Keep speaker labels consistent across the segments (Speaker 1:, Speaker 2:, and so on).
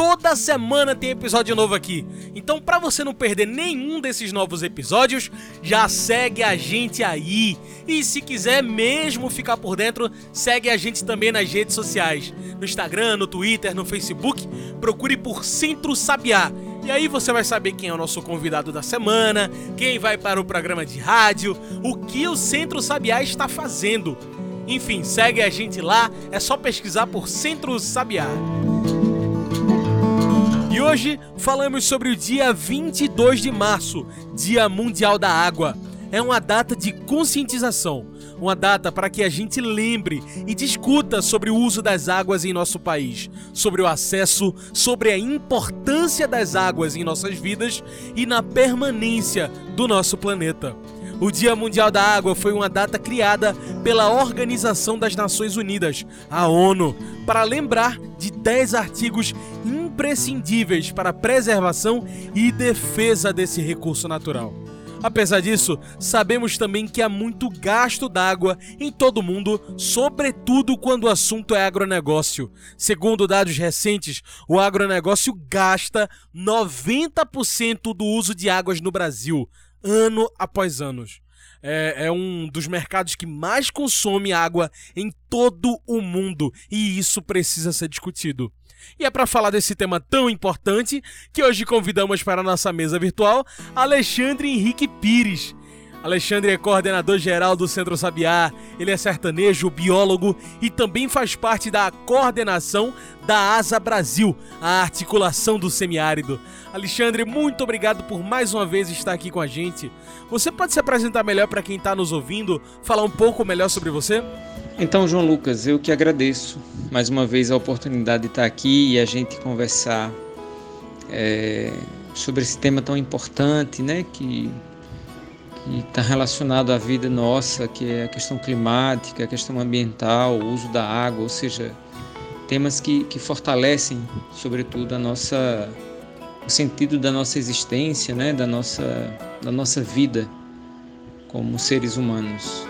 Speaker 1: Toda semana tem episódio novo aqui. Então, para você não perder nenhum desses novos episódios, já segue a gente aí. E se quiser mesmo ficar por dentro, segue a gente também nas redes sociais. No Instagram, no Twitter, no Facebook, procure por Centro Sabiá. E aí você vai saber quem é o nosso convidado da semana, quem vai para o programa de rádio, o que o Centro Sabiá está fazendo. Enfim, segue a gente lá, é só pesquisar por Centro Sabiá. Hoje falamos sobre o dia 22 de março, Dia Mundial da Água. É uma data de conscientização, uma data para que a gente lembre e discuta sobre o uso das águas em nosso país, sobre o acesso, sobre a importância das águas em nossas vidas e na permanência do nosso planeta. O Dia Mundial da Água foi uma data criada pela Organização das Nações Unidas, a ONU, para lembrar de 10 artigos imprescindíveis para a preservação e defesa desse recurso natural. Apesar disso, sabemos também que há muito gasto d'água em todo o mundo, sobretudo quando o assunto é agronegócio. Segundo dados recentes, o agronegócio gasta 90% do uso de águas no Brasil ano após ano. É, é, um dos mercados que mais consome água em todo o mundo e isso precisa ser discutido. E é para falar desse tema tão importante que hoje convidamos para a nossa mesa virtual Alexandre Henrique Pires. Alexandre é coordenador geral do Centro Sabiá, ele é sertanejo, biólogo e também faz parte da coordenação da Asa Brasil, a articulação do semiárido. Alexandre, muito obrigado por mais uma vez estar aqui com a gente. Você pode se apresentar melhor para quem está nos ouvindo, falar um pouco melhor sobre você?
Speaker 2: Então, João Lucas, eu que agradeço mais uma vez a oportunidade de estar aqui e a gente conversar é, sobre esse tema tão importante, né, que está relacionado à vida nossa, que é a questão climática, a questão ambiental, o uso da água, ou seja, temas que, que fortalecem, sobretudo, a nossa, o sentido da nossa existência, né, da nossa, da nossa vida como seres humanos.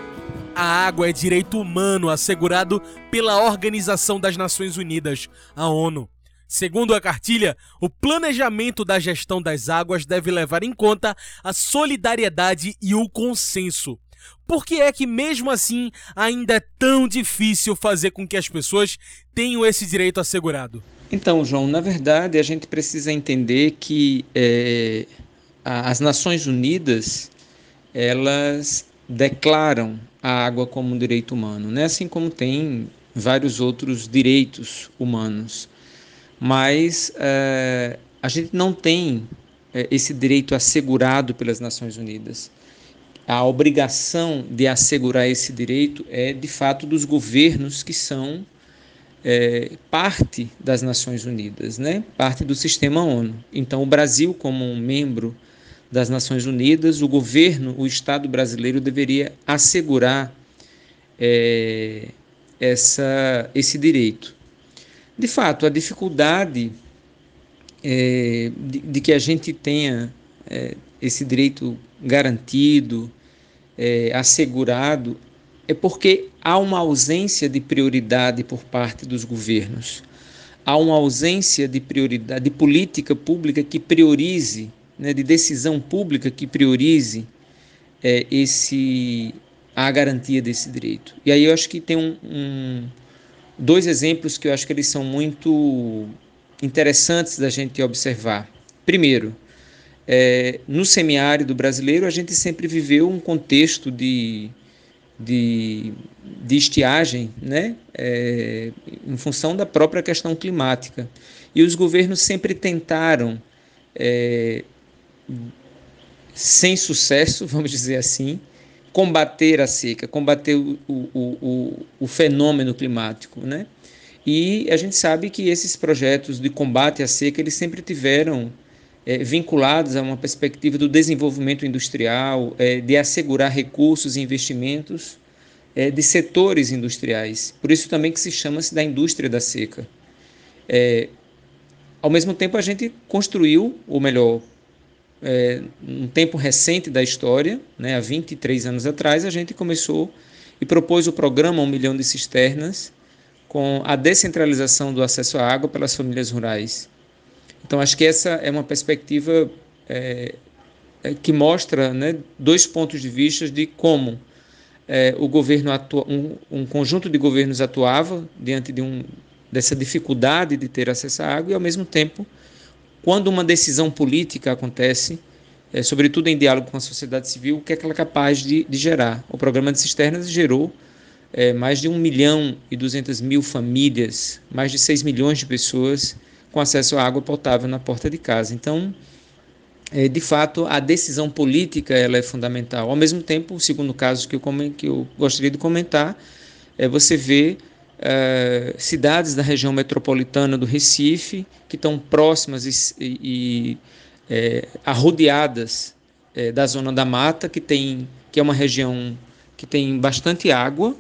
Speaker 1: A água é direito humano assegurado pela Organização das Nações Unidas, a ONU. Segundo a cartilha, o planejamento da gestão das águas deve levar em conta a solidariedade e o consenso. Por que é que, mesmo assim, ainda é tão difícil fazer com que as pessoas tenham esse direito assegurado?
Speaker 2: Então, João, na verdade, a gente precisa entender que é, as Nações Unidas elas declaram a água como um direito humano, né? assim como tem vários outros direitos humanos mas é, a gente não tem é, esse direito assegurado pelas Nações Unidas. A obrigação de assegurar esse direito é, de fato, dos governos que são é, parte das Nações Unidas, né? parte do sistema ONU. Então, o Brasil, como um membro das Nações Unidas, o governo, o Estado brasileiro deveria assegurar essa, esse direito. De fato, a dificuldade é, de, de, que a gente tenha é, esse direito garantido, é, assegurado, é porque há uma ausência de prioridade por parte dos governos. Há uma ausência de prioridade, de política pública que priorize, né, de decisão pública que priorize é, esse a garantia desse direito. E aí eu acho que tem um, um dois exemplos que eu acho que eles são muito interessantes da gente observar. Primeiro, é, no semiárido brasileiro, a gente sempre viveu um contexto de, de, de estiagem, né? É, em função da própria questão climática. E os governos sempre tentaram, é, sem sucesso, vamos dizer assim, combater a seca, combater o, o, o, o fenômeno climático, né? E a gente sabe que esses projetos de combate à seca eles sempre tiveram é, vinculados a uma perspectiva do desenvolvimento industrial, é, de assegurar recursos e investimentos é, de setores industriais. Por isso também que se chama-se da indústria da seca. É, ao mesmo tempo, a gente construiu, ou melhor, é, um tempo recente da história, né, há 23 anos atrás, a gente começou e propôs o programa Um Milhão de Cisternas, com a descentralização do acesso à água pelas famílias rurais. Então, acho que essa é uma perspectiva é, é, que mostra né, dois pontos de vista de como é, o governo atua, um, um, conjunto de governos atuava diante de um, dessa dificuldade de ter acesso à água e, ao mesmo tempo, quando uma decisão política acontece, é, sobretudo em diálogo com a sociedade civil, o que, é que ela é capaz de, de gerar. O programa de cisternas gerou é, mais de 1 milhão e 200 mil famílias, mais de 6 milhões de pessoas com acesso à água potável na porta de casa. Então, é, de fato, a decisão política ela é fundamental. Ao mesmo tempo, o segundo caso que eu, que eu gostaria de comentar é você vê é, cidades da região metropolitana do Recife que estão próximas e, e é, arrodeadas é, da zona da mata, que, tem, que é uma região que tem bastante água.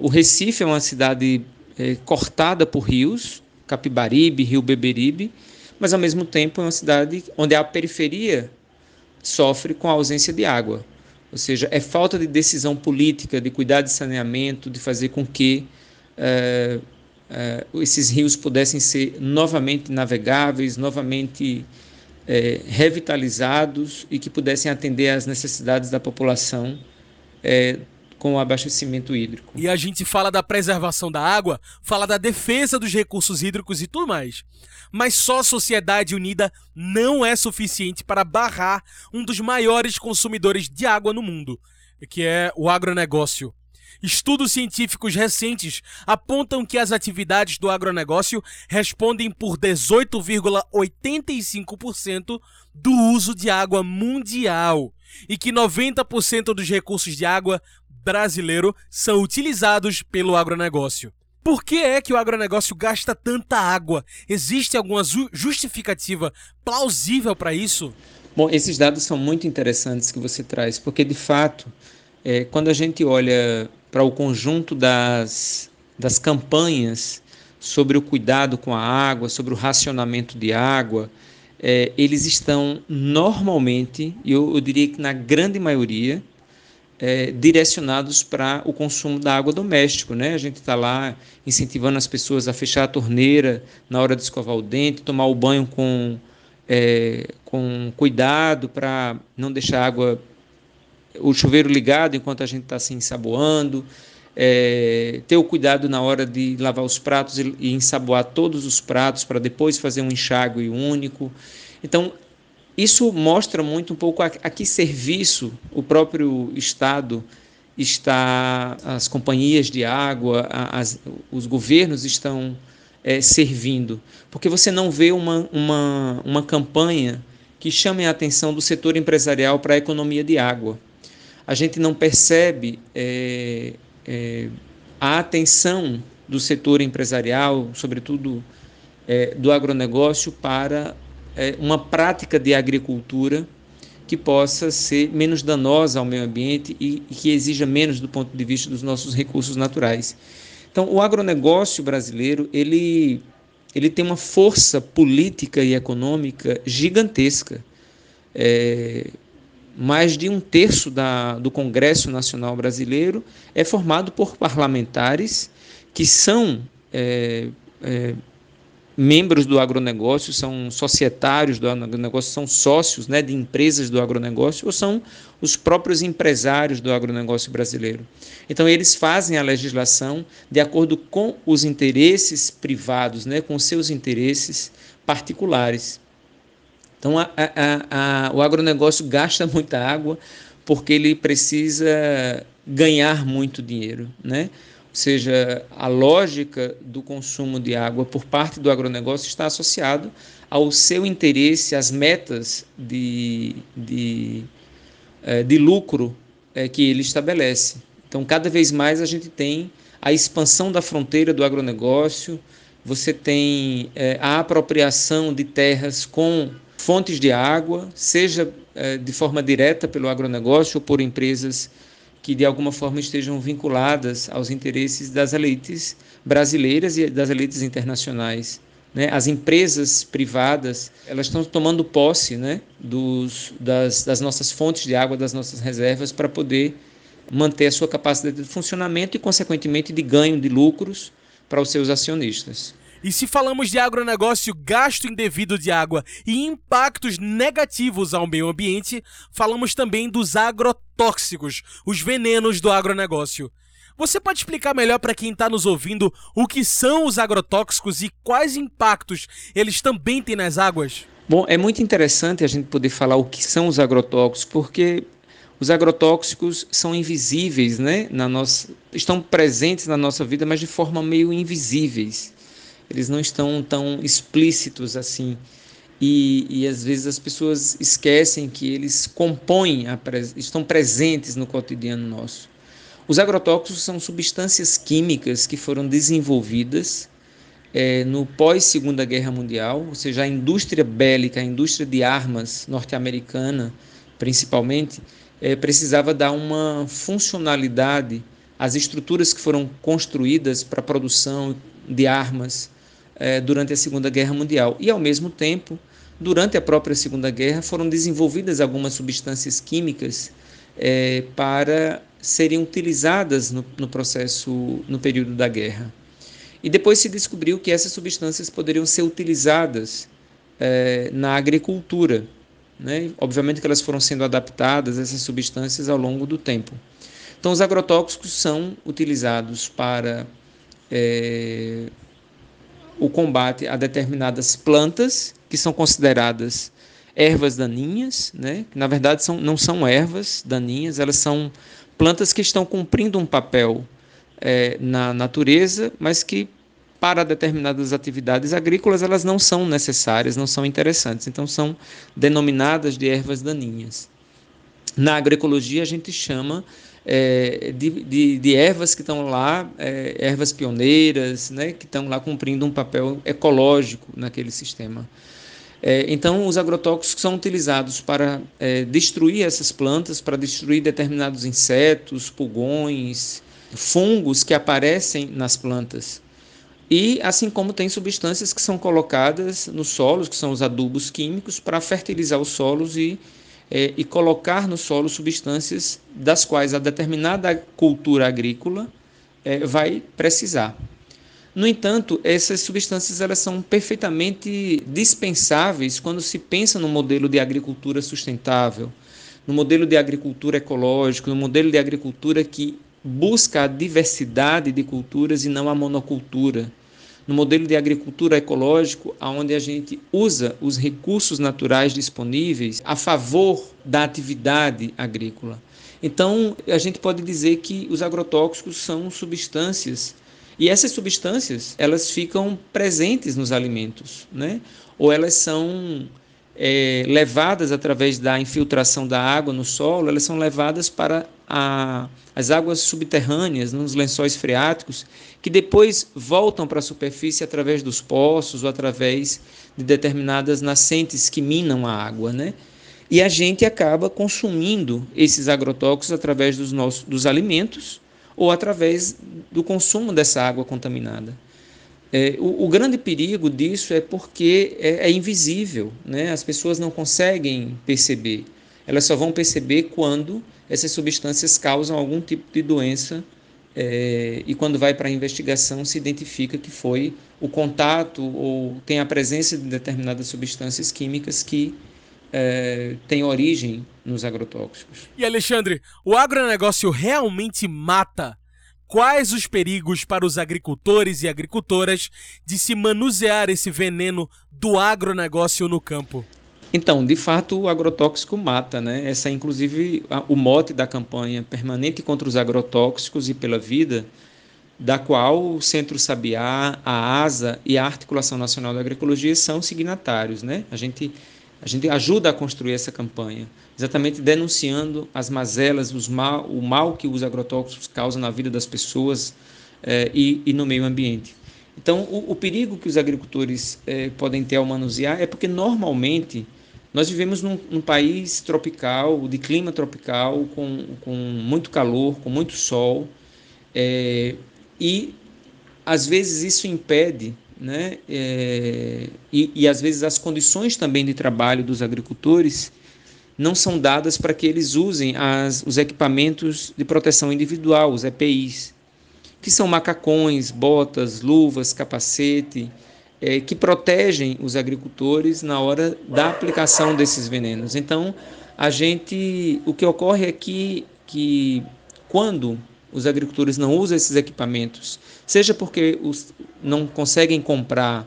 Speaker 2: O Recife é uma cidade cortada por rios, Capibaribe, Rio Beberibe, mas ao mesmo tempo é uma cidade onde a periferia sofre com a ausência de água. Ou seja, é falta de decisão política, de cuidar de saneamento, de fazer com que é, é, esses rios pudessem ser novamente navegáveis, novamente é, revitalizados e que pudessem atender às necessidades da população com o abastecimento hídrico.
Speaker 1: E a gente fala da preservação da água, fala da defesa dos recursos hídricos e tudo mais. Mas só a sociedade unida não é suficiente para barrar um dos maiores consumidores de água no mundo, que é o agronegócio. Estudos científicos recentes apontam que as atividades do agronegócio respondem por 18,85% do uso de água mundial e que 90% dos recursos de água brasileiro são utilizados pelo agronegócio. Por que é que o agronegócio gasta tanta água? Existe alguma justificativa plausível para isso?
Speaker 2: Bom, esses dados são muito interessantes que você traz, porque de fato, é, quando a gente olha para o conjunto das, das campanhas sobre o cuidado com a água, sobre o racionamento de água, é, eles estão normalmente, eu, eu diria que na grande maioria, é, direcionados para o consumo da água doméstico. Né? A gente está lá incentivando as pessoas a fechar a torneira na hora de escovar o dente, tomar o banho com, é, com cuidado para não deixar a água, o chuveiro ligado enquanto a gente está se ensaboando. É, ter o cuidado na hora de lavar os pratos e, e ensaboar todos os pratos para depois fazer um enxágue único. Então, isso mostra muito um pouco a, a que serviço o próprio Estado está, as companhias de água, as, os governos estão é, servindo. Porque você não vê uma, uma, uma campanha que chame a atenção do setor empresarial para a economia de água. A gente não percebe é, é, a atenção do setor empresarial, sobretudo do agronegócio, para é, uma prática de agricultura que possa ser menos danosa ao meio ambiente e, e que exija menos do ponto de vista dos nossos recursos naturais. Então, o agronegócio brasileiro ele, ele tem uma força política e econômica gigantesca. É, mais de um terço da, do Congresso Nacional Brasileiro é formado por parlamentares que são é, é, membros do agronegócio, são societários do agronegócio, são sócios né, de empresas do agronegócio ou são os próprios empresários do agronegócio brasileiro. Então, eles fazem a legislação de acordo com os interesses privados, né, com seus interesses particulares. Então, a, a, a, o agronegócio gasta muita água porque ele precisa ganhar muito dinheiro, né? Seja, a lógica do consumo de água por parte do agronegócio está associado ao seu interesse, às metas de, de, eh, de lucro é, que ele estabelece. Então, cada vez mais a gente tem a expansão da fronteira do agronegócio, você tem é, a apropriação de terras com fontes de água, seja de forma direta pelo agronegócio ou por empresas que de alguma forma estejam vinculadas aos interesses das elites brasileiras e das elites internacionais. Né? As empresas privadas elas estão tomando posse né, dos, das, das nossas fontes de água, das nossas reservas, para poder manter a sua capacidade de funcionamento e, consequentemente, de ganho de lucros para os seus acionistas.
Speaker 1: E se falamos de agronegócio, gasto indevido de água e impactos negativos ao meio ambiente, falamos também dos agrotóxicos, os venenos do agronegócio. Você pode explicar melhor para quem está nos ouvindo o que são os agrotóxicos e quais impactos eles também têm nas águas?
Speaker 2: Bom, é muito interessante a gente poder falar o que são os agrotóxicos, porque os agrotóxicos são invisíveis, né? Na nossa, estão presentes na nossa vida, mas de forma meio invisíveis. Eles não estão tão explícitos assim. E, e às vezes as pessoas esquecem que eles compõem, a, estão presentes no cotidiano nosso. Os agrotóxicos são substâncias químicas que foram desenvolvidas é, no pós-Segunda Guerra Mundial, ou seja, a indústria bélica, a indústria de armas norte-americana, principalmente, é, precisava dar uma funcionalidade às estruturas que foram construídas para a produção de armas é, durante a Segunda Guerra Mundial. E, ao mesmo tempo, durante a própria Segunda Guerra, foram desenvolvidas algumas substâncias químicas é, para serem utilizadas no, no processo, no período da guerra. E depois se descobriu que essas substâncias poderiam ser utilizadas é, na agricultura. Né? Obviamente que elas foram sendo adaptadas, essas substâncias, ao longo do tempo. Então, os agrotóxicos são utilizados para é, o combate a determinadas plantas que são consideradas ervas daninhas, né? que na verdade são, não são ervas daninhas, elas são plantas que estão cumprindo um papel é, na natureza, mas que para determinadas atividades agrícolas elas não são necessárias, não são interessantes. Então são denominadas de ervas daninhas. Na agroecologia a gente chama é, de, de, de, ervas que estão lá, é, ervas pioneiras, né, que estão lá cumprindo um papel ecológico naquele sistema. É, então, os agrotóxicos são utilizados para é, destruir essas plantas, para destruir determinados insetos, pulgões, fungos que aparecem nas plantas. E assim como tem substâncias que são colocadas nos solos, que são os adubos químicos, para fertilizar os solos e, é, e colocar no solo substâncias das quais a determinada cultura agrícola é, vai precisar. No entanto, essas substâncias elas são perfeitamente dispensáveis quando se pensa no modelo de agricultura sustentável, no modelo de agricultura ecológico, no modelo de agricultura que busca a diversidade de culturas e não a monocultura. No modelo de agricultura ecológico, onde a gente usa os recursos naturais disponíveis a favor da atividade agrícola. Então, a gente pode dizer que os agrotóxicos são substâncias e essas substâncias, elas ficam presentes nos alimentos, né? Ou elas são é, levadas através da infiltração da água no solo, elas são levadas para a, as águas subterrâneas, nos lençóis freáticos, que depois voltam para a superfície através dos poços ou através de determinadas nascentes que minam a água, né? E a gente acaba consumindo esses agrotóxicos através dos nossos dos alimentos ou através do consumo dessa água contaminada. É, o, o, grande perigo disso é porque é, é, invisível, né? as pessoas não conseguem perceber. Elas só vão perceber quando essas substâncias causam algum tipo de doença é, e quando vai para a investigação se identifica que foi o contato ou tem a presença de determinadas substâncias químicas que é, tem origem nos agrotóxicos.
Speaker 1: E Alexandre, o agronegócio realmente mata? Quais os perigos para os agricultores e agricultoras de se manusear esse veneno do agronegócio no campo?
Speaker 2: Então, de fato, o agrotóxico mata, né? Essa é inclusive o mote da campanha permanente contra os agrotóxicos e pela vida, da qual o Centro Sabiá, a ASA e a Articulação Nacional da Agroecologia são signatários, né? A gente A gente ajuda a construir essa campanha, exatamente denunciando as mazelas, os mal, o mal que os agrotóxicos causam na vida das pessoas eh, e, e, no meio ambiente. Então, o, o perigo que os agricultores eh, podem ter ao manusear é porque normalmente nós vivemos num, num, país tropical, de clima tropical, com, com muito calor, com muito sol, é, e às vezes isso impede né? É, e, e às vezes as condições também de trabalho dos agricultores não são dadas para que eles usem as, os equipamentos de proteção individual, os EPIs, que são macacões, botas, luvas, capacete, é, que protegem os agricultores na hora da aplicação desses venenos. Então, a gente, o que ocorre é que, que quando os agricultores não usam esses equipamentos, seja porque os, não conseguem comprar,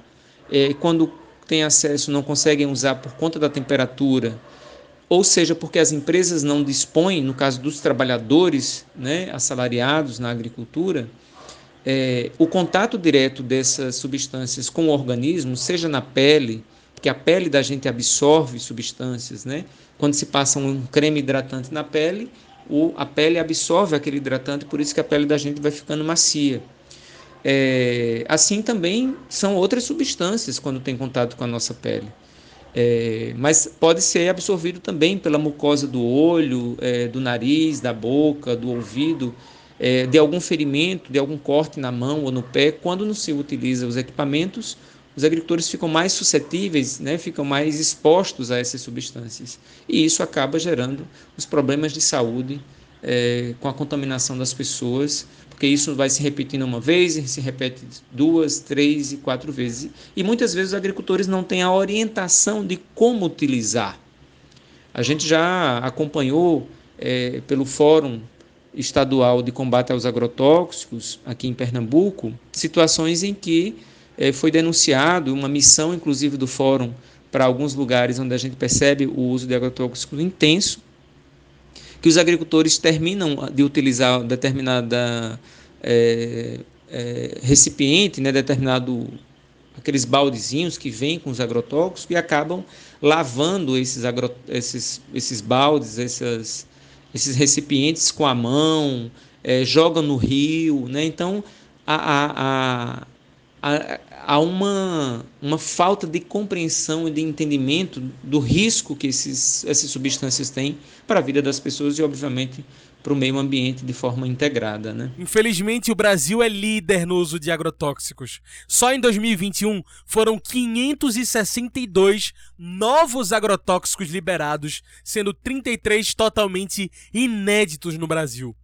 Speaker 2: é, quando têm acesso não conseguem usar por conta da temperatura, ou seja porque as empresas não dispõem, no caso dos trabalhadores né, assalariados na agricultura, é, o contato direto dessas substâncias com o organismo, seja na pele, porque a pele da gente absorve substâncias, né? Quando se passa um creme hidratante na pele, o, a pele absorve aquele hidratante, por isso que a pele da gente vai ficando macia. É, assim também são outras substâncias quando tem contato com a nossa pele. É, mas pode ser absorvido também pela mucosa do olho, é, do nariz, da boca, do ouvido, é, de algum ferimento, de algum corte na mão ou no pé. Quando não se utiliza os equipamentos, os agricultores ficam mais suscetíveis, né, ficam mais expostos a essas substâncias. E isso acaba gerando os problemas de saúde é, com a contaminação das pessoas, porque isso vai se repetindo uma vez, se repete duas, três e quatro vezes. E muitas vezes os agricultores não têm a orientação de como utilizar. A gente já acompanhou é, pelo Fórum Estadual de Combate aos Agrotóxicos, aqui em Pernambuco, situações em que é, foi denunciado uma missão, inclusive, do Fórum para alguns lugares onde a gente percebe o uso de agrotóxicos intenso, que os agricultores terminam de utilizar determinada é, é, recipiente, né, determinado aqueles baldezinhos que vêm com os agrotóxicos e acabam lavando esses, agro, esses, esses baldes, essas, esses recipientes com a mão, é, jogam no rio, né? Então a, a, a há uma, uma falta de compreensão e de entendimento do risco que esses, essas substâncias têm para a vida das pessoas e, obviamente, para o meio ambiente de forma integrada. Né?
Speaker 1: Infelizmente, o Brasil é líder no uso de agrotóxicos. Só em 2021 foram 562 novos agrotóxicos liberados, sendo 33 totalmente inéditos no Brasil.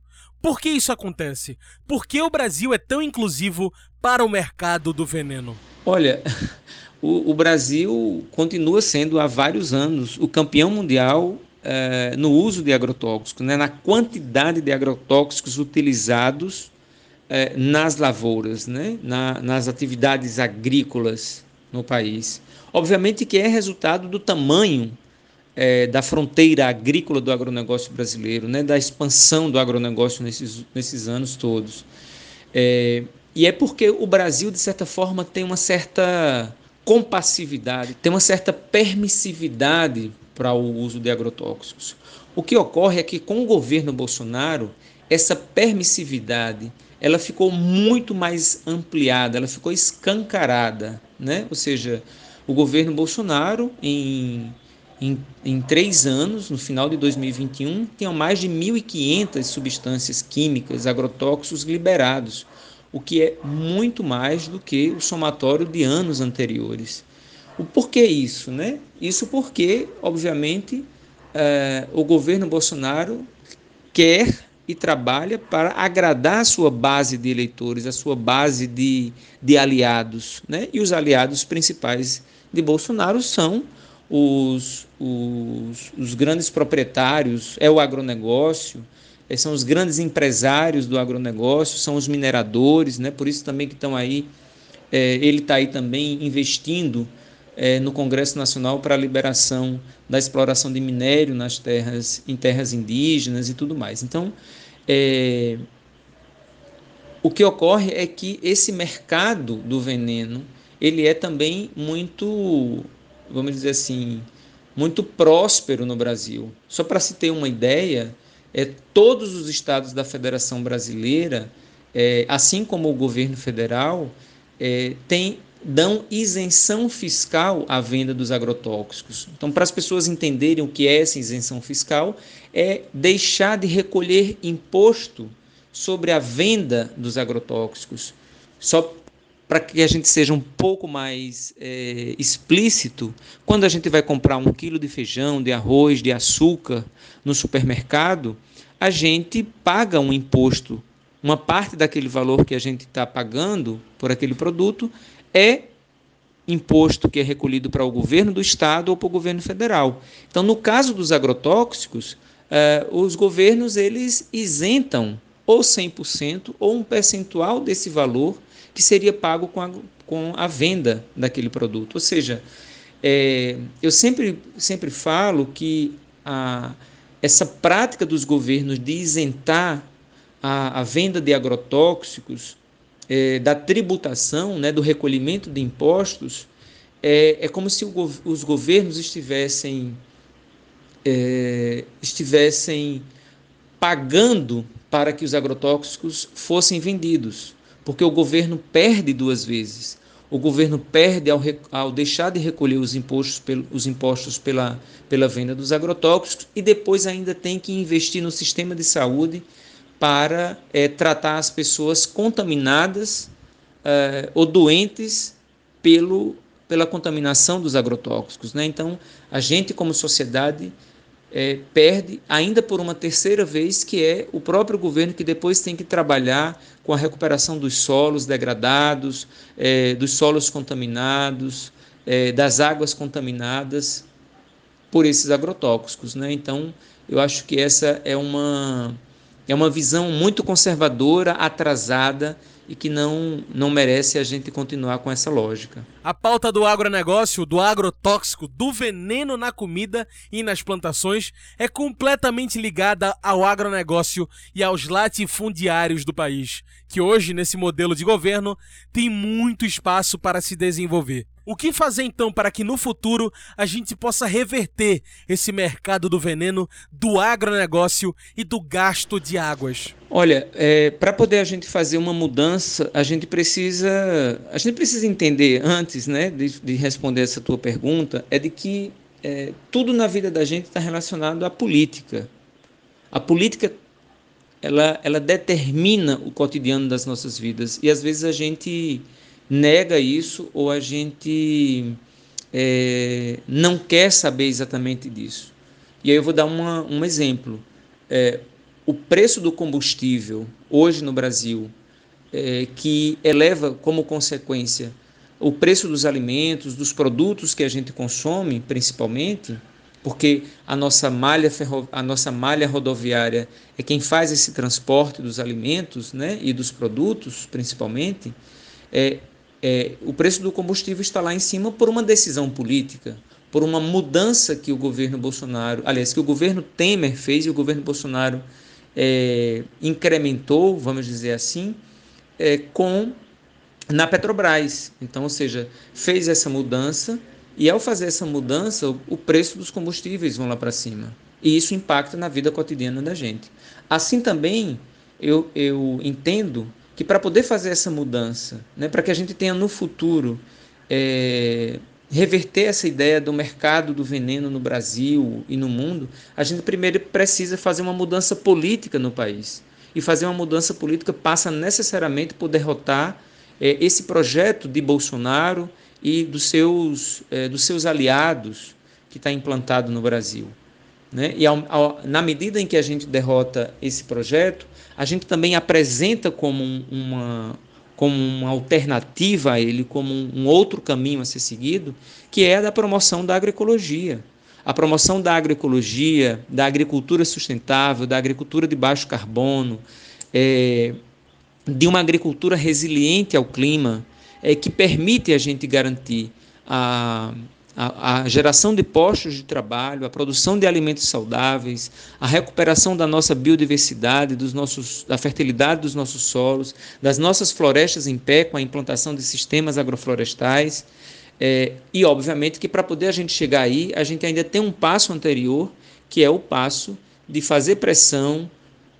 Speaker 1: Por que isso acontece? Por que o Brasil é tão inclusivo para o mercado do veneno?
Speaker 2: Olha, o, o Brasil continua sendo há vários anos o campeão mundial é, no uso de agrotóxicos, né, na quantidade de agrotóxicos utilizados é, nas lavouras, né, na, nas atividades agrícolas no país. Obviamente que é resultado do tamanho é, da fronteira agrícola do agronegócio brasileiro, né, da expansão do agronegócio nesses, nesses anos todos. É, e é porque o Brasil, de certa forma, tem uma certa compassividade, tem uma certa permissividade para o uso de agrotóxicos. O que ocorre é que com o governo Bolsonaro, essa permissividade ela ficou muito mais ampliada, ela ficou escancarada, né? Ou seja, o governo Bolsonaro em em, em três anos, no final de 2021, tinham mais de 1.500 substâncias químicas, agrotóxicos liberados, o que é muito mais do que o somatório de anos anteriores. O porquê isso? Né? Isso porque, obviamente, eh, o governo Bolsonaro quer e trabalha para agradar a sua base de eleitores, a sua base de, de aliados. Né? E os aliados principais de Bolsonaro são os, os, os grandes proprietários, é o agronegócio, é, são os grandes empresários do agronegócio, são os mineradores, né? por isso também que estão aí, é, ele está aí também investindo é, no Congresso Nacional para a liberação da exploração de minério nas terras, em terras indígenas e tudo mais. Então, é, o que ocorre é que esse mercado do veneno ele é também muito vamos dizer assim, muito próspero no Brasil. Só para se ter uma ideia, é, todos os estados da Federação Brasileira, é, assim como o governo federal, é, tem, dão isenção fiscal à venda dos agrotóxicos. Então, para as pessoas entenderem o que é essa isenção fiscal, é deixar de recolher imposto sobre a venda dos agrotóxicos. Só para que a gente seja um pouco mais é, explícito, quando a gente vai comprar um quilo de feijão, de arroz, de açúcar no supermercado, a gente paga um imposto. Uma parte daquele valor que a gente está pagando por aquele produto é imposto que é recolhido para o governo do estado ou para o governo federal. Então, no caso dos agrotóxicos, eh, os governos eles isentam ou 100% ou um percentual desse valor que seria pago com a, com a venda daquele produto. Ou seja, é, eu sempre, sempre falo que a, essa prática dos governos de isentar a, a venda de agrotóxicos, é, da tributação, né, do recolhimento de impostos, é, é como se o, os governos estivessem, é, estivessem pagando para que os agrotóxicos fossem vendidos porque o governo perde duas vezes. O governo perde ao, ao deixar de recolher os impostos, os impostos pela, pela venda dos agrotóxicos e depois ainda tem que investir no sistema de saúde para é, tratar as pessoas contaminadas é, ou doentes pelo, pela contaminação dos agrotóxicos. Né? Então, a gente, como sociedade, é, perde ainda por uma terceira vez, que é o próprio governo que depois tem que trabalhar com a recuperação dos solos degradados, dos solos contaminados, das águas contaminadas por esses agrotóxicos. Né? Então, eu acho que essa é uma, é uma visão muito conservadora, atrasada e que não, não merece a gente continuar com essa lógica.
Speaker 1: A pauta do agronegócio, do agrotóxico, do veneno na comida e nas plantações é completamente ligada ao agronegócio e aos latifundiários do país, que hoje, nesse modelo de governo, tem muito espaço para se desenvolver. O que fazer então para que no futuro a gente possa reverter esse mercado do veneno, do agronegócio e do gasto de águas?
Speaker 2: Olha, é, para poder a gente fazer uma mudança, a gente precisa, a gente precisa entender antes, né, de, de responder essa tua pergunta, é de que é, tudo na vida da gente está relacionado à política. A política ela, ela determina o cotidiano das nossas vidas e às vezes a gente nega isso ou a gente é, não quer saber exatamente disso. E aí eu vou dar uma, um exemplo. É, o preço do combustível hoje no Brasil, é, que eleva como consequência o preço dos alimentos, dos produtos que a gente consome, principalmente, porque a nossa malha ferro, a nossa malha rodoviária é quem faz esse transporte dos alimentos, né, e dos produtos, principalmente. É, é, o preço do combustível está lá em cima por uma decisão política, por uma mudança que o governo Bolsonaro, aliás, que o governo Temer fez e o governo Bolsonaro é, incrementou, vamos dizer assim, é, com na Petrobras. Então, ou seja, fez essa mudança e ao fazer essa mudança, o, preço dos combustíveis vão lá para cima. E isso impacta na vida cotidiana da gente. Assim também, eu, eu entendo que para poder fazer essa mudança, né, para que a gente tenha no futuro é, reverter essa ideia do mercado do veneno no Brasil e no mundo, a gente primeiro precisa fazer uma mudança política no país. E fazer uma mudança política passa necessariamente por derrotar é, esse projeto de Bolsonaro e dos seus, é, dos seus aliados que está implantado no Brasil. Né? E ao, ao, na medida em que a gente derrota esse projeto, a gente também apresenta como um, uma, como uma alternativa a ele, como um, um outro caminho a ser seguido, que é a da promoção da agroecologia. A promoção da agroecologia, da agricultura sustentável, da agricultura de baixo carbono, é, de uma agricultura resiliente ao clima, é, que permite a gente garantir a a, a, geração de postos de trabalho, a produção de alimentos saudáveis, a recuperação da nossa biodiversidade, dos nossos, da fertilidade dos nossos solos, das nossas florestas em pé com a implantação de sistemas agroflorestais, É, e, obviamente, que para poder a gente chegar aí, a gente ainda tem um passo anterior, que é o passo de fazer pressão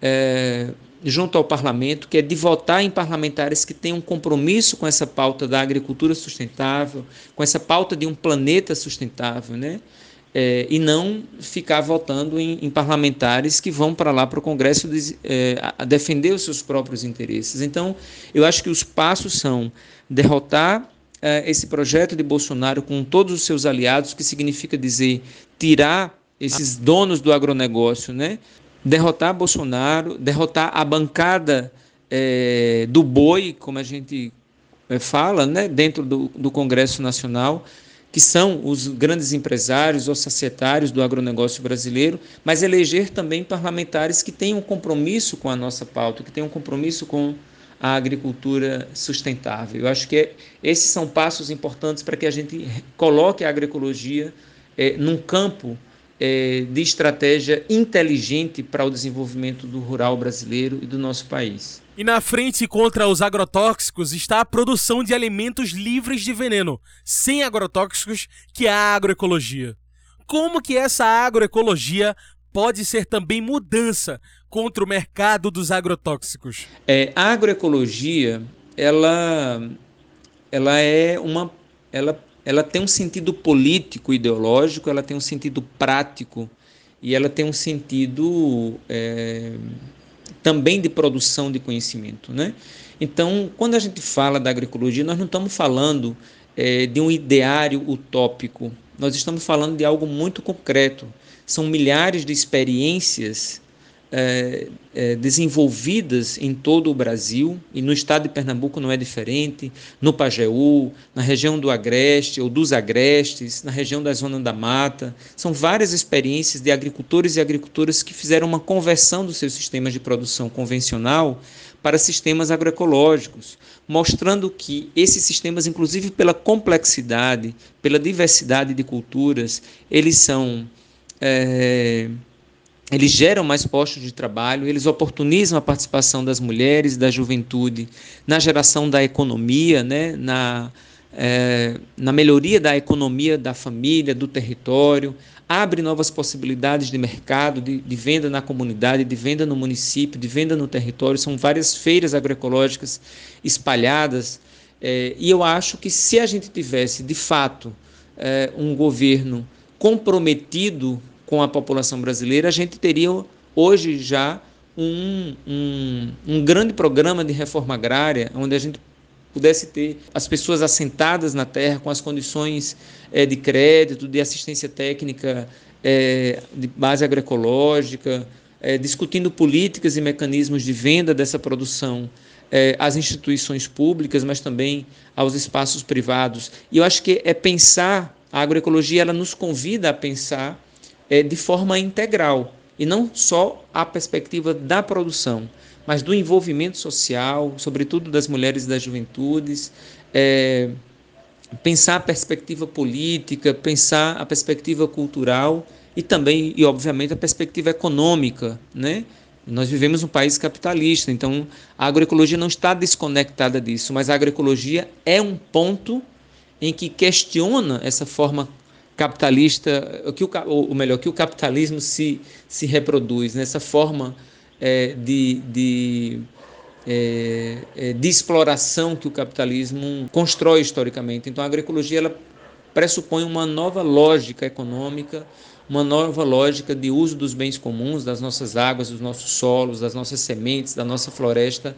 Speaker 2: é, junto ao parlamento, que é de votar em parlamentares que tenham um compromisso com essa pauta da agricultura sustentável, com essa pauta de um planeta sustentável, né? É, e não ficar votando em, em parlamentares que vão para lá para o Congresso de, é, a defender os seus próprios interesses. Então, eu acho que os passos são derrotar é, esse projeto de Bolsonaro com todos os seus aliados, que significa dizer tirar esses donos do agronegócio, né? Derrotar Bolsonaro, derrotar a bancada é, do boi, como a gente é, fala, né? dentro do, do Congresso Nacional, que são os grandes empresários ou societários do agronegócio brasileiro, mas eleger também parlamentares que tenham um compromisso com a nossa pauta, que tenham um compromisso com a agricultura sustentável. Eu acho que é, esses são passos importantes para que a gente coloque a agroecologia é, num campo é, de estratégia inteligente para o desenvolvimento do rural brasileiro e do nosso país.
Speaker 1: E na frente contra os agrotóxicos está a produção de alimentos livres de veneno, sem agrotóxicos, que é a agroecologia. Como que essa agroecologia pode ser também mudança contra o mercado dos agrotóxicos?
Speaker 2: É, a agroecologia, ela, ela é uma, ela, ela tem um sentido político, ideológico, ela tem um sentido prático e ela tem um sentido é, também de produção de conhecimento, né? Então, quando a gente fala da agroecologia, nós não estamos falando é, de um ideário utópico, nós estamos falando de algo muito concreto. São milhares de experiências é, é, desenvolvidas em todo o Brasil, e no estado de Pernambuco não é diferente, no Pajeú, na região do Agreste ou dos Agrestes, na região da Zona da Mata. São várias experiências de agricultores e agricultoras que fizeram uma conversão dos seus sistemas de produção convencional para sistemas agroecológicos, mostrando que esses sistemas, inclusive pela complexidade, pela diversidade de culturas, eles são. É, eles geram mais postos de trabalho, eles oportunizam a participação das mulheres, da juventude na geração da economia, né, na, é, na melhoria da economia da família, do território, abre novas possibilidades de mercado, de, de, venda na comunidade, de venda no município, de venda no território. São várias feiras agroecológicas espalhadas. É, e eu acho que se a gente tivesse, de fato, é, um governo comprometido com a população brasileira, a gente teria hoje já um, um, um grande programa de reforma agrária, onde a gente pudesse ter as pessoas assentadas na terra com as condições é, de crédito, de assistência técnica é, de base agroecológica, é, discutindo políticas e mecanismos de venda dessa produção às instituições públicas, mas também aos espaços privados. E eu acho que é pensar, a agroecologia ela nos convida a pensar é, de forma integral e não só a perspectiva da produção, mas do envolvimento social, sobretudo das mulheres e das juventudes, é, pensar a perspectiva política, pensar a perspectiva cultural e também, e obviamente, a perspectiva econômica, né? Nós vivemos um país capitalista, então a agroecologia não está desconectada disso, mas a agroecologia é um ponto em que questiona essa forma capitalista, que o, ou melhor, que o capitalismo se, se reproduz nessa forma é, de, de, é, é, de exploração que o capitalismo constrói historicamente. Então a agroecologia ela pressupõe uma nova lógica econômica, uma nova lógica de uso dos bens comuns, das nossas águas, dos nossos solos, das nossas sementes, da nossa floresta,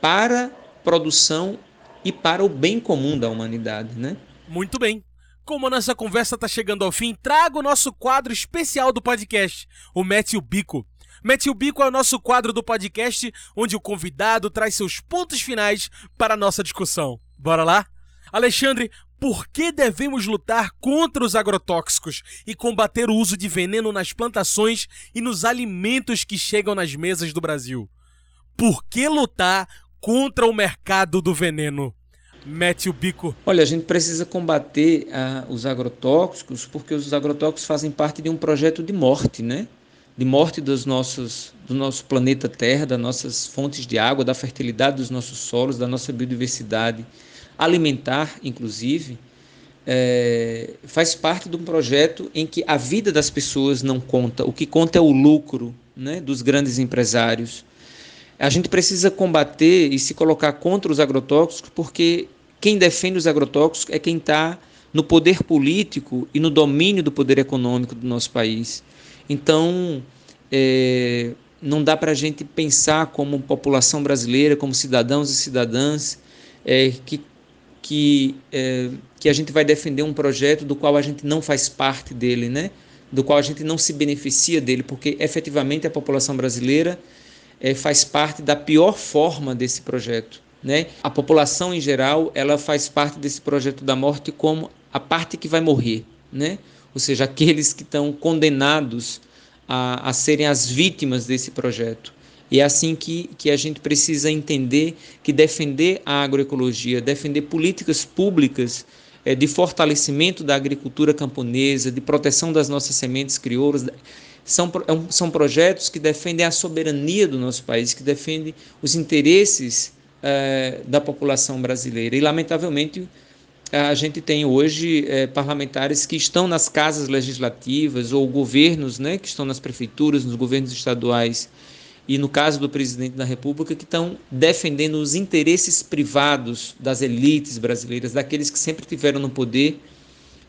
Speaker 2: para produção e para o bem comum da humanidade, né?
Speaker 1: Muito bem. Como a nossa conversa está chegando ao fim, trago o nosso quadro especial do podcast, o Mete o Bico. Mete o Bico é o nosso quadro do podcast onde o convidado traz seus pontos finais para a nossa discussão. Bora lá? Alexandre, por que devemos lutar contra os agrotóxicos e combater o uso de veneno nas plantações e nos alimentos que chegam nas mesas do Brasil? Por que lutar contra o mercado do veneno? Mete o bico?
Speaker 2: Olha, a gente precisa combater uh, os agrotóxicos porque os agrotóxicos fazem parte de um projeto de morte, né? De morte dos nossos, do nosso planeta Terra, das nossas fontes de água, da fertilidade dos nossos solos, da nossa biodiversidade alimentar, inclusive. é, faz parte de um projeto em que a vida das pessoas não conta, o que conta é o lucro né, dos grandes empresários. A gente precisa combater e se colocar contra os agrotóxicos, porque quem defende os agrotóxicos é quem está no poder político e no domínio do poder econômico do nosso país. Então, é, não dá para a gente pensar como população brasileira, como cidadãos e cidadãs, é, que, que, é, que a gente vai defender um projeto do qual a gente não faz parte dele, né? do qual a gente não se beneficia dele, porque efetivamente a população brasileira é, faz parte da pior forma desse projeto. Né? A população em geral ela faz parte desse projeto da morte como a parte que vai morrer, né? ou seja, aqueles que estão condenados a, a serem as vítimas desse projeto. E é assim que, que a gente precisa entender que defender a agroecologia, defender políticas públicas é, de fortalecimento da agricultura camponesa, de proteção das nossas sementes crioulas, são, é são projetos que defendem a soberania do nosso país, que defendem os interesses é, da população brasileira. E, lamentavelmente, a gente tem hoje é, parlamentares que estão nas casas legislativas ou governos né, que estão nas prefeituras, nos governos estaduais e no caso do presidente da República que estão defendendo os interesses privados das elites brasileiras, daqueles que sempre tiveram no poder,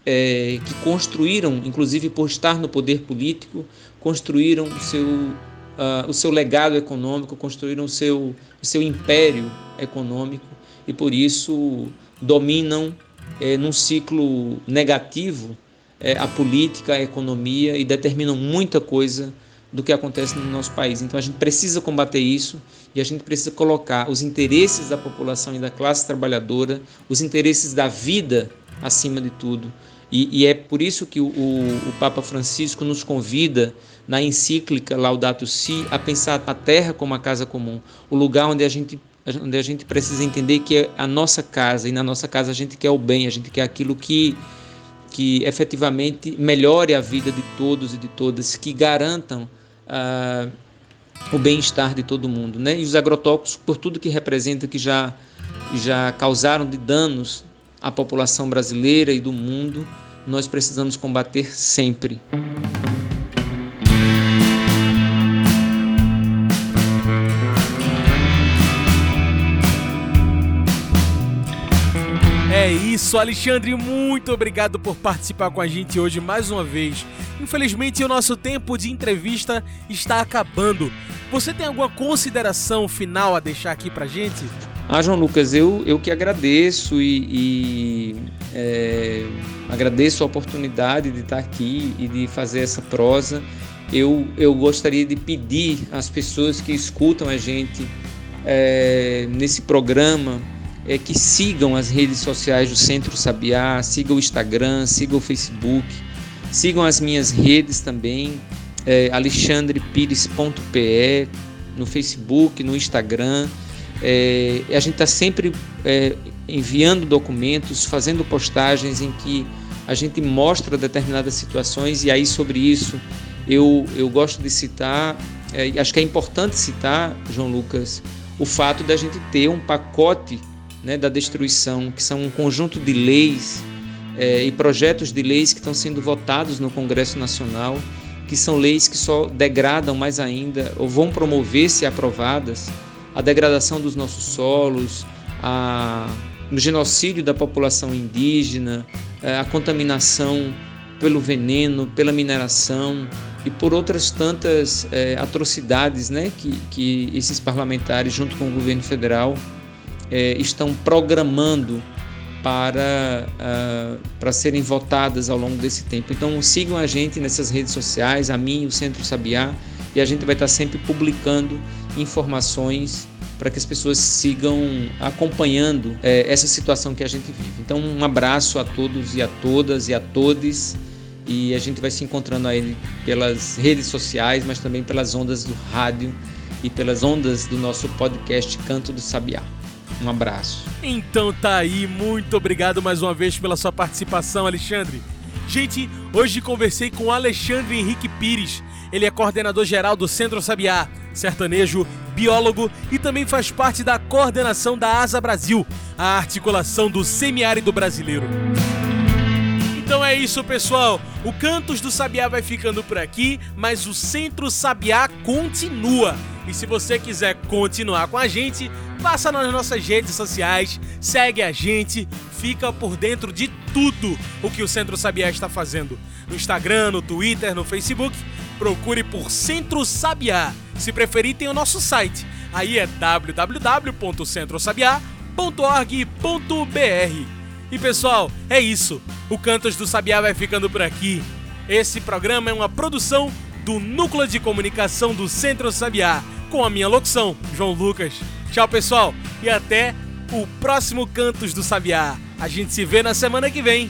Speaker 2: é, que construíram, inclusive por estar no poder político, construíram o seu, uh, o seu legado econômico, construíram o seu, o seu império econômico e por isso dominam é, num ciclo negativo é, a política, a economia e determinam muita coisa do que acontece no nosso país. Então a gente precisa combater isso e a gente precisa colocar os interesses da população e da classe trabalhadora, os interesses da vida acima de tudo. E, e é por isso que o, o, o, Papa Francisco nos convida na encíclica Laudato Si a pensar a terra como a casa comum, o lugar onde a gente onde a gente precisa entender que é a nossa casa e na nossa casa a gente quer o bem, a gente quer aquilo que que efetivamente melhore a vida de todos e de todas, que garantam ah, o bem-estar de todo mundo. Né? E os agrotóxicos, por tudo que representa, que já, já causaram de danos à população brasileira e do mundo, nós precisamos combater sempre.
Speaker 1: É isso, Alexandre, muito obrigado por participar com a gente hoje mais uma vez. Infelizmente, o nosso tempo de entrevista está acabando. Você tem alguma consideração final a deixar aqui pra gente?
Speaker 2: Ah, João Lucas, eu, eu que agradeço e, e é, agradeço a oportunidade de estar aqui e de fazer essa prosa. Eu, eu gostaria de pedir às pessoas que escutam a gente é, nesse programa é, que sigam as redes sociais do Centro Sabiá, sigam o Instagram, sigam o Facebook, sigam as minhas redes também, é, alexandrepires.pe, no Facebook, no Instagram. É, a gente está sempre é, enviando documentos, fazendo postagens em que a gente mostra determinadas situações e aí sobre isso eu, eu gosto de citar, é, acho que é importante citar, João Lucas, o fato da gente ter um pacote né, da destruição, que são um conjunto de leis é, e projetos de leis que estão sendo votados no Congresso Nacional, que são leis que só degradam mais ainda, ou vão promover, se aprovadas, a degradação dos nossos solos, a, o genocídio da população indígena, é, a contaminação pelo veneno, pela mineração e por outras tantas é, atrocidades né, que, que esses parlamentares, junto com o governo federal, é, estão programando para, uh, para serem votadas ao longo desse tempo. Então sigam a gente nessas redes sociais, a mim, o Centro Sabiá, e a gente vai estar sempre publicando informações para que as pessoas sigam acompanhando é, essa situação que a gente vive. Então um abraço a todos e a todas e a todes e a gente vai se encontrando aí pelas redes sociais, mas também pelas ondas do rádio e pelas ondas do nosso podcast Canto do Sabiá. Um abraço.
Speaker 1: Então tá aí, muito obrigado mais uma vez pela sua participação, Alexandre. Gente, hoje conversei com Alexandre Henrique Pires. Ele é coordenador geral do Centro Sabiá, sertanejo, biólogo e também faz parte da coordenação da Asa Brasil, a articulação do semiárido brasileiro. Então é isso, pessoal. O Cantos do Sabiá vai ficando por aqui, mas o Centro Sabiá continua. E se você quiser continuar com a gente, passa nas nossas redes sociais, segue a gente, fica por dentro de tudo o que o Centro Sabiá está fazendo. No Instagram, no Twitter, no Facebook, procure por Centro Sabiá. Se preferir, tem o nosso site. Aí é www.centrosabiá.org.br. E pessoal, é isso. O Cantos do Sabiá vai ficando por aqui. Esse programa é uma produção do Núcleo de Comunicação do Centro Sabiá, com a minha locução, João Lucas. Tchau, pessoal, e até o próximo Cantos do Sabiá. A gente se vê na semana que vem.